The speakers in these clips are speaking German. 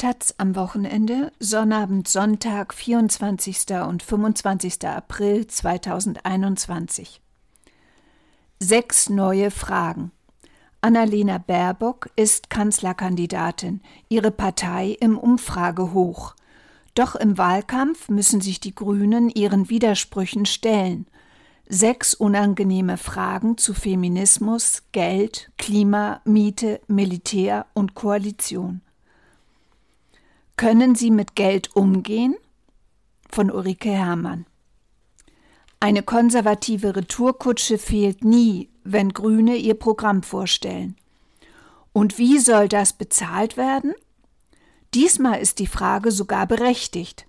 Taz am Wochenende, Sonnabend, Sonntag, 24. und 25. April 2021. Sechs neue Fragen. Annalena Baerbock ist Kanzlerkandidatin, ihre Partei im Umfragehoch. Doch im Wahlkampf müssen sich die Grünen ihren Widersprüchen stellen. Sechs unangenehme Fragen zu Feminismus, Geld, Klima, Miete, Militär und Koalition. Können Sie mit Geld umgehen? Von Ulrike Herrmann. Eine konservative Retourkutsche fehlt nie, wenn Grüne ihr Programm vorstellen. Und wie soll das bezahlt werden? Diesmal ist die Frage sogar berechtigt,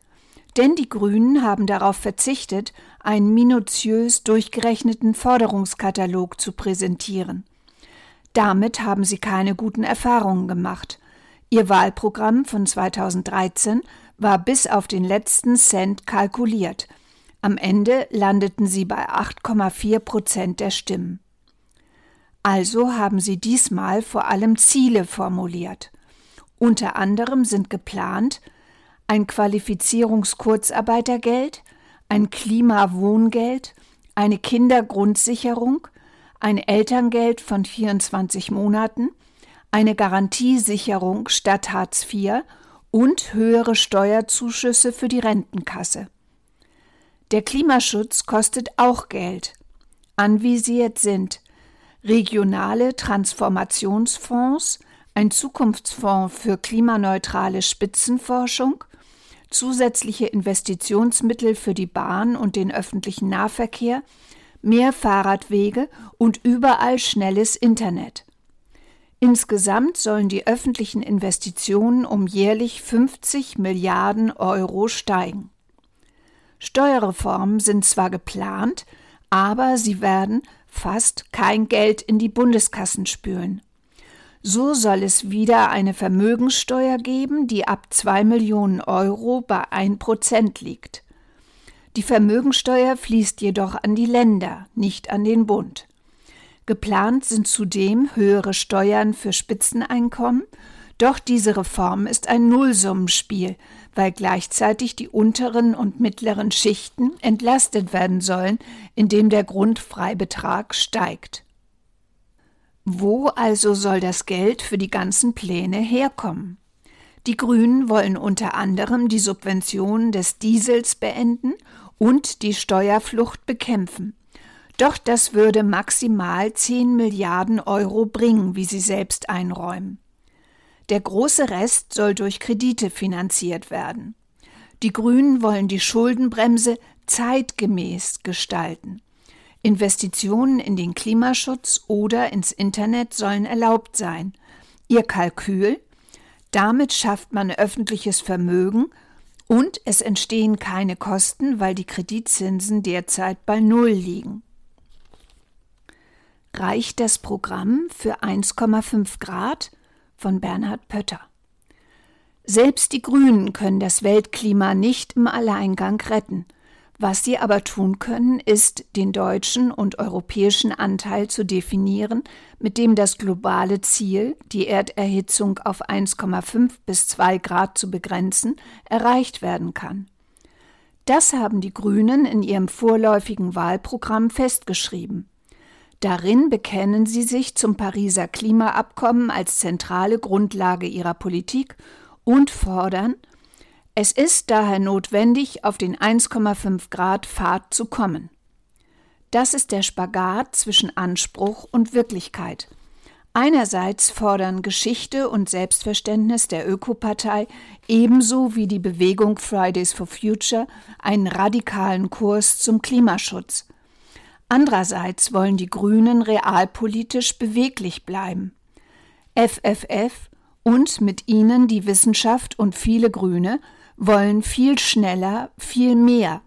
denn die Grünen haben darauf verzichtet, einen minutiös durchgerechneten Forderungskatalog zu präsentieren. Damit haben sie keine guten Erfahrungen gemacht, Ihr Wahlprogramm von 2013 war bis auf den letzten Cent kalkuliert. Am Ende landeten sie bei 8,4 Prozent der Stimmen. Also haben sie diesmal vor allem Ziele formuliert. Unter anderem sind geplant ein Qualifizierungskurzarbeitergeld, ein Klimawohngeld, eine Kindergrundsicherung, ein Elterngeld von 24 Monaten, eine Garantiesicherung statt Hartz IV und höhere Steuerzuschüsse für die Rentenkasse. Der Klimaschutz kostet auch Geld. Anvisiert sind regionale Transformationsfonds, ein Zukunftsfonds für klimaneutrale Spitzenforschung, zusätzliche Investitionsmittel für die Bahn und den öffentlichen Nahverkehr, mehr Fahrradwege und überall schnelles Internet. Insgesamt sollen die öffentlichen Investitionen um jährlich 50 Milliarden Euro steigen. Steuerreformen sind zwar geplant, aber sie werden fast kein Geld in die Bundeskassen spülen. So soll es wieder eine Vermögenssteuer geben, die ab 2 Millionen Euro bei 1 Prozent liegt. Die Vermögensteuer fließt jedoch an die Länder, nicht an den Bund. Geplant sind zudem höhere Steuern für Spitzeneinkommen, doch diese Reform ist ein Nullsummenspiel, weil gleichzeitig die unteren und mittleren Schichten entlastet werden sollen, indem der Grundfreibetrag steigt. Wo also soll das Geld für die ganzen Pläne herkommen? Die Grünen wollen unter anderem die Subventionen des Diesels beenden und die Steuerflucht bekämpfen. Doch das würde maximal 10 Milliarden Euro bringen, wie sie selbst einräumen. Der große Rest soll durch Kredite finanziert werden. Die Grünen wollen die Schuldenbremse zeitgemäß gestalten. Investitionen in den Klimaschutz oder ins Internet sollen erlaubt sein. Ihr Kalkül? Damit schafft man öffentliches Vermögen und es entstehen keine Kosten, weil die Kreditzinsen derzeit bei Null liegen reicht das Programm für 1,5 Grad von Bernhard Pötter. Selbst die Grünen können das Weltklima nicht im Alleingang retten. Was sie aber tun können, ist, den deutschen und europäischen Anteil zu definieren, mit dem das globale Ziel, die Erderhitzung auf 1,5 bis 2 Grad zu begrenzen, erreicht werden kann. Das haben die Grünen in ihrem vorläufigen Wahlprogramm festgeschrieben. Darin bekennen sie sich zum Pariser Klimaabkommen als zentrale Grundlage ihrer Politik und fordern, es ist daher notwendig, auf den 1,5 Grad Pfad zu kommen. Das ist der Spagat zwischen Anspruch und Wirklichkeit. Einerseits fordern Geschichte und Selbstverständnis der Ökopartei ebenso wie die Bewegung Fridays for Future einen radikalen Kurs zum Klimaschutz. Andererseits wollen die Grünen realpolitisch beweglich bleiben. FFF und mit ihnen die Wissenschaft und viele Grüne wollen viel schneller, viel mehr,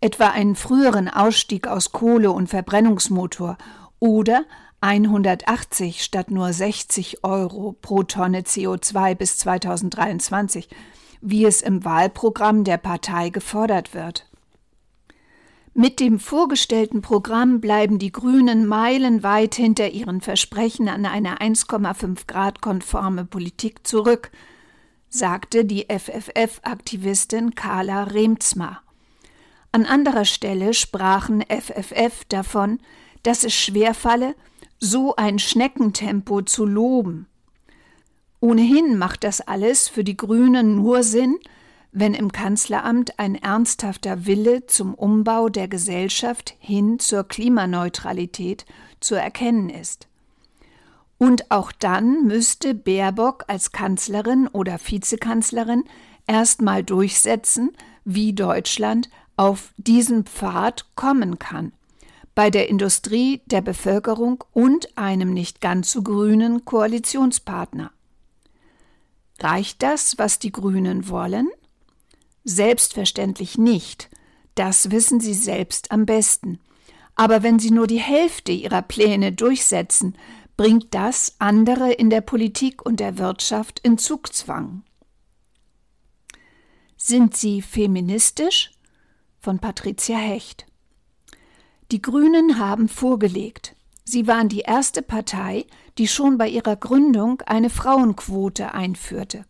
etwa einen früheren Ausstieg aus Kohle und Verbrennungsmotor oder 180 statt nur 60 Euro pro Tonne CO2 bis 2023, wie es im Wahlprogramm der Partei gefordert wird. Mit dem vorgestellten Programm bleiben die Grünen meilenweit hinter ihren Versprechen an eine 1,5 Grad konforme Politik zurück. sagte die FFF-Aktivistin Carla Remzma. An anderer Stelle sprachen FFF davon, dass es schwerfalle, so ein Schneckentempo zu loben. Ohnehin macht das alles für die Grünen nur Sinn, wenn im Kanzleramt ein ernsthafter Wille zum Umbau der Gesellschaft hin zur Klimaneutralität zu erkennen ist. Und auch dann müsste Baerbock als Kanzlerin oder Vizekanzlerin erstmal durchsetzen, wie Deutschland auf diesen Pfad kommen kann. Bei der Industrie, der Bevölkerung und einem nicht ganz so grünen Koalitionspartner. Reicht das, was die Grünen wollen? Selbstverständlich nicht. Das wissen sie selbst am besten. Aber wenn sie nur die Hälfte ihrer Pläne durchsetzen, bringt das andere in der Politik und der Wirtschaft in Zugzwang. Sind sie feministisch? Von Patricia Hecht. Die Grünen haben vorgelegt. Sie waren die erste Partei, die schon bei ihrer Gründung eine Frauenquote einführte.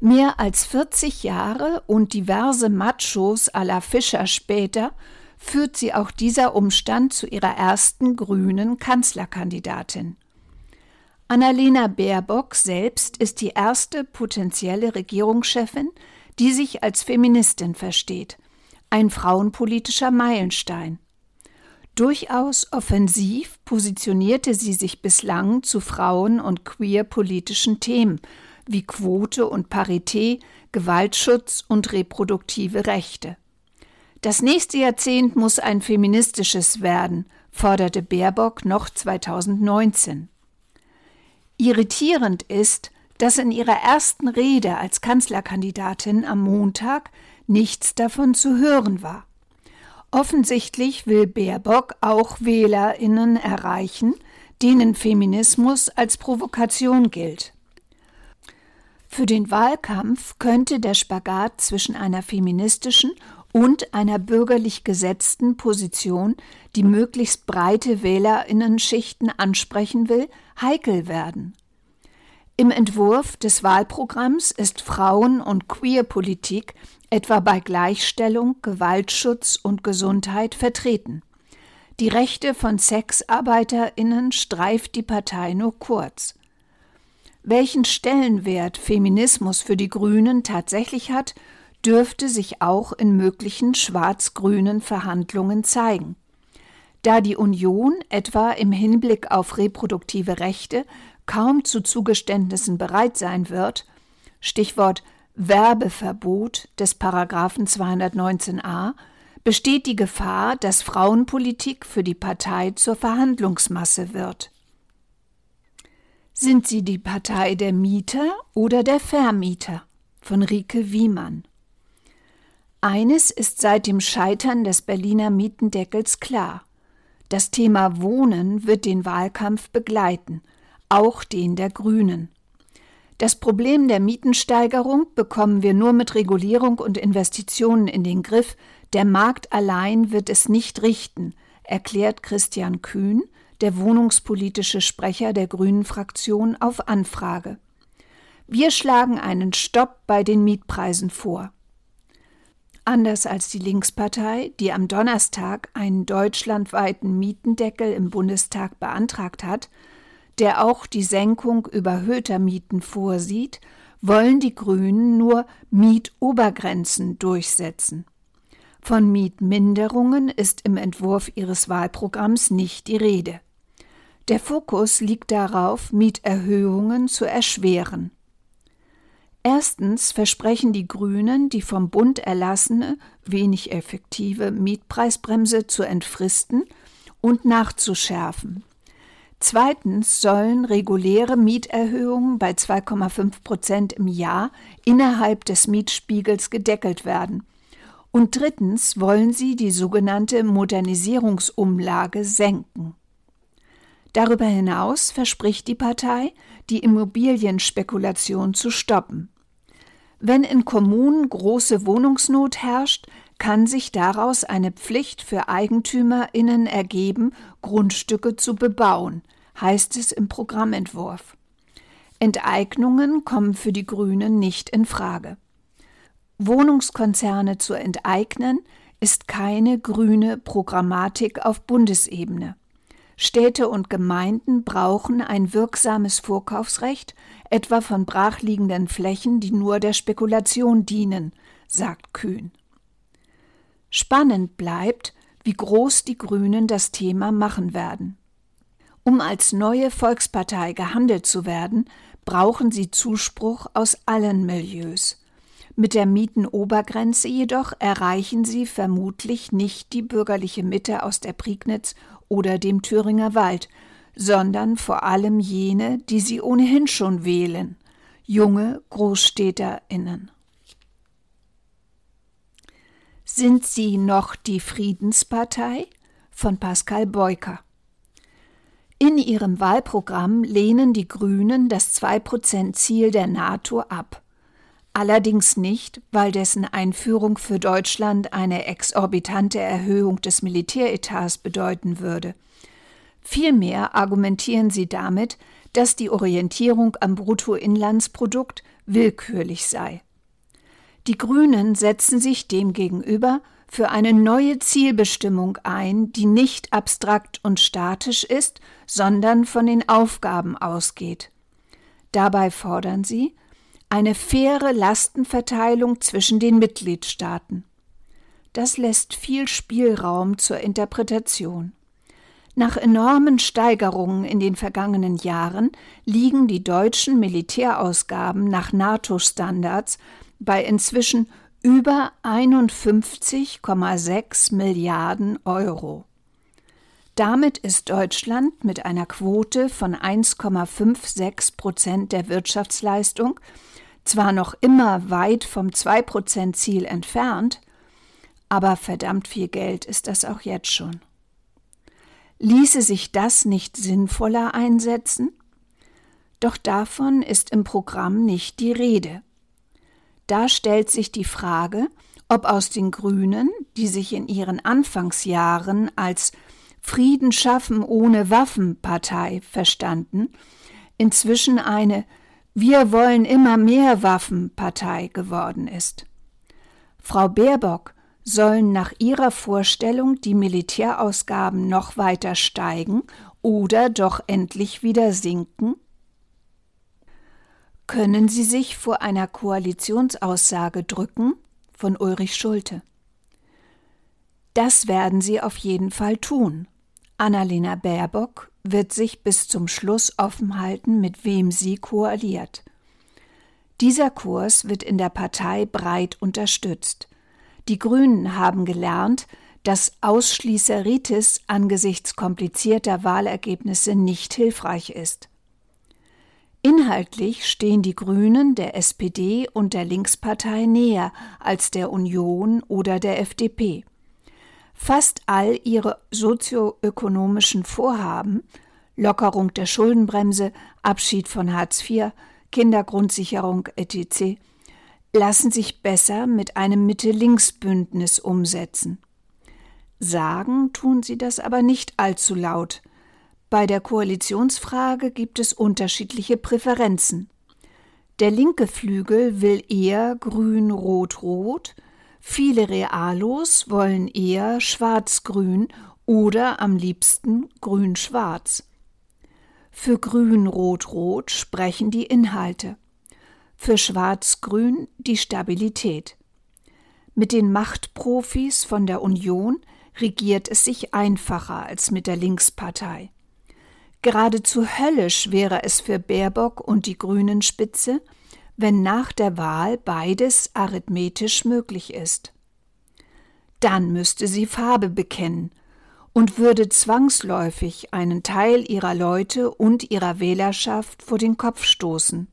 Mehr als 40 Jahre und diverse Machos à la Fischer später führt sie auch dieser Umstand zu ihrer ersten grünen Kanzlerkandidatin. Annalena Baerbock selbst ist die erste potenzielle Regierungschefin, die sich als Feministin versteht, ein frauenpolitischer Meilenstein. Durchaus offensiv positionierte sie sich bislang zu Frauen- und queer-politischen Themen wie Quote und Parität, Gewaltschutz und reproduktive Rechte. Das nächste Jahrzehnt muss ein feministisches werden, forderte Baerbock noch 2019. Irritierend ist, dass in ihrer ersten Rede als Kanzlerkandidatin am Montag nichts davon zu hören war. Offensichtlich will Baerbock auch Wählerinnen erreichen, denen Feminismus als Provokation gilt. Für den Wahlkampf könnte der Spagat zwischen einer feministischen und einer bürgerlich gesetzten Position, die möglichst breite Wählerinnenschichten ansprechen will, heikel werden. Im Entwurf des Wahlprogramms ist Frauen- und Queerpolitik etwa bei Gleichstellung, Gewaltschutz und Gesundheit vertreten. Die Rechte von Sexarbeiterinnen streift die Partei nur kurz. Welchen Stellenwert Feminismus für die Grünen tatsächlich hat, dürfte sich auch in möglichen schwarz-grünen Verhandlungen zeigen. Da die Union etwa im Hinblick auf reproduktive Rechte kaum zu Zugeständnissen bereit sein wird, Stichwort Werbeverbot des Paragraphen 219a, besteht die Gefahr, dass Frauenpolitik für die Partei zur Verhandlungsmasse wird. Sind sie die Partei der Mieter oder der Vermieter? Von Rike Wiemann. Eines ist seit dem Scheitern des Berliner Mietendeckels klar. Das Thema Wohnen wird den Wahlkampf begleiten, auch den der Grünen. Das Problem der Mietensteigerung bekommen wir nur mit Regulierung und Investitionen in den Griff. Der Markt allein wird es nicht richten, erklärt Christian Kühn, der wohnungspolitische Sprecher der Grünen Fraktion, auf Anfrage. Wir schlagen einen Stopp bei den Mietpreisen vor. Anders als die Linkspartei, die am Donnerstag einen deutschlandweiten Mietendeckel im Bundestag beantragt hat, der auch die Senkung überhöhter Mieten vorsieht, wollen die Grünen nur Mietobergrenzen durchsetzen. Von Mietminderungen ist im Entwurf ihres Wahlprogramms nicht die Rede. Der Fokus liegt darauf, Mieterhöhungen zu erschweren. Erstens versprechen die Grünen, die vom Bund erlassene, wenig effektive Mietpreisbremse zu entfristen und nachzuschärfen. Zweitens sollen reguläre Mieterhöhungen bei 2,5 Prozent im Jahr innerhalb des Mietspiegels gedeckelt werden. Und drittens wollen sie die sogenannte Modernisierungsumlage senken. Darüber hinaus verspricht die Partei, die Immobilienspekulation zu stoppen. Wenn in Kommunen große Wohnungsnot herrscht, kann sich daraus eine Pflicht für Eigentümerinnen ergeben, Grundstücke zu bebauen, heißt es im Programmentwurf. Enteignungen kommen für die Grünen nicht in Frage. Wohnungskonzerne zu enteignen ist keine grüne Programmatik auf Bundesebene. Städte und Gemeinden brauchen ein wirksames Vorkaufsrecht, etwa von brachliegenden Flächen, die nur der Spekulation dienen, sagt Kühn. Spannend bleibt, wie groß die Grünen das Thema machen werden. Um als neue Volkspartei gehandelt zu werden, brauchen sie Zuspruch aus allen Milieus. Mit der Mietenobergrenze jedoch erreichen sie vermutlich nicht die bürgerliche Mitte aus der Prignitz oder dem Thüringer Wald, sondern vor allem jene, die sie ohnehin schon wählen, junge Großstädterinnen. Sind Sie noch die Friedenspartei? von Pascal Beuker. In ihrem Wahlprogramm lehnen die Grünen das 2-Prozent-Ziel der NATO ab allerdings nicht, weil dessen Einführung für Deutschland eine exorbitante Erhöhung des Militäretats bedeuten würde. Vielmehr argumentieren sie damit, dass die Orientierung am Bruttoinlandsprodukt willkürlich sei. Die Grünen setzen sich demgegenüber für eine neue Zielbestimmung ein, die nicht abstrakt und statisch ist, sondern von den Aufgaben ausgeht. Dabei fordern sie, eine faire Lastenverteilung zwischen den Mitgliedstaaten. Das lässt viel Spielraum zur Interpretation. Nach enormen Steigerungen in den vergangenen Jahren liegen die deutschen Militärausgaben nach NATO-Standards bei inzwischen über 51,6 Milliarden Euro. Damit ist Deutschland mit einer Quote von 1,56 Prozent der Wirtschaftsleistung zwar noch immer weit vom 2-Prozent-Ziel entfernt, aber verdammt viel Geld ist das auch jetzt schon. Ließe sich das nicht sinnvoller einsetzen? Doch davon ist im Programm nicht die Rede. Da stellt sich die Frage, ob aus den Grünen, die sich in ihren Anfangsjahren als Frieden schaffen ohne Waffen Partei verstanden, inzwischen eine wir wollen immer mehr Waffen Partei geworden ist. Frau Baerbock sollen nach ihrer Vorstellung die Militärausgaben noch weiter steigen oder doch endlich wieder sinken? Können Sie sich vor einer Koalitionsaussage drücken? von Ulrich Schulte. Das werden Sie auf jeden Fall tun. Annalena Baerbock wird sich bis zum Schluss offen halten, mit wem sie koaliert. Dieser Kurs wird in der Partei breit unterstützt. Die Grünen haben gelernt, dass Ausschließeritis angesichts komplizierter Wahlergebnisse nicht hilfreich ist. Inhaltlich stehen die Grünen der SPD und der Linkspartei näher als der Union oder der FDP. Fast all ihre sozioökonomischen Vorhaben Lockerung der Schuldenbremse, Abschied von Hartz IV, Kindergrundsicherung etc. lassen sich besser mit einem Mitte-Links-Bündnis umsetzen. Sagen tun sie das aber nicht allzu laut. Bei der Koalitionsfrage gibt es unterschiedliche Präferenzen. Der linke Flügel will eher grün-rot-rot, Viele Realos wollen eher schwarz-grün oder am liebsten grün-schwarz. Für grün-rot-rot sprechen die Inhalte, für schwarz-grün die Stabilität. Mit den Machtprofis von der Union regiert es sich einfacher als mit der Linkspartei. Geradezu höllisch wäre es für Baerbock und die Grünen Spitze, wenn nach der Wahl beides arithmetisch möglich ist. Dann müsste sie Farbe bekennen und würde zwangsläufig einen Teil ihrer Leute und ihrer Wählerschaft vor den Kopf stoßen.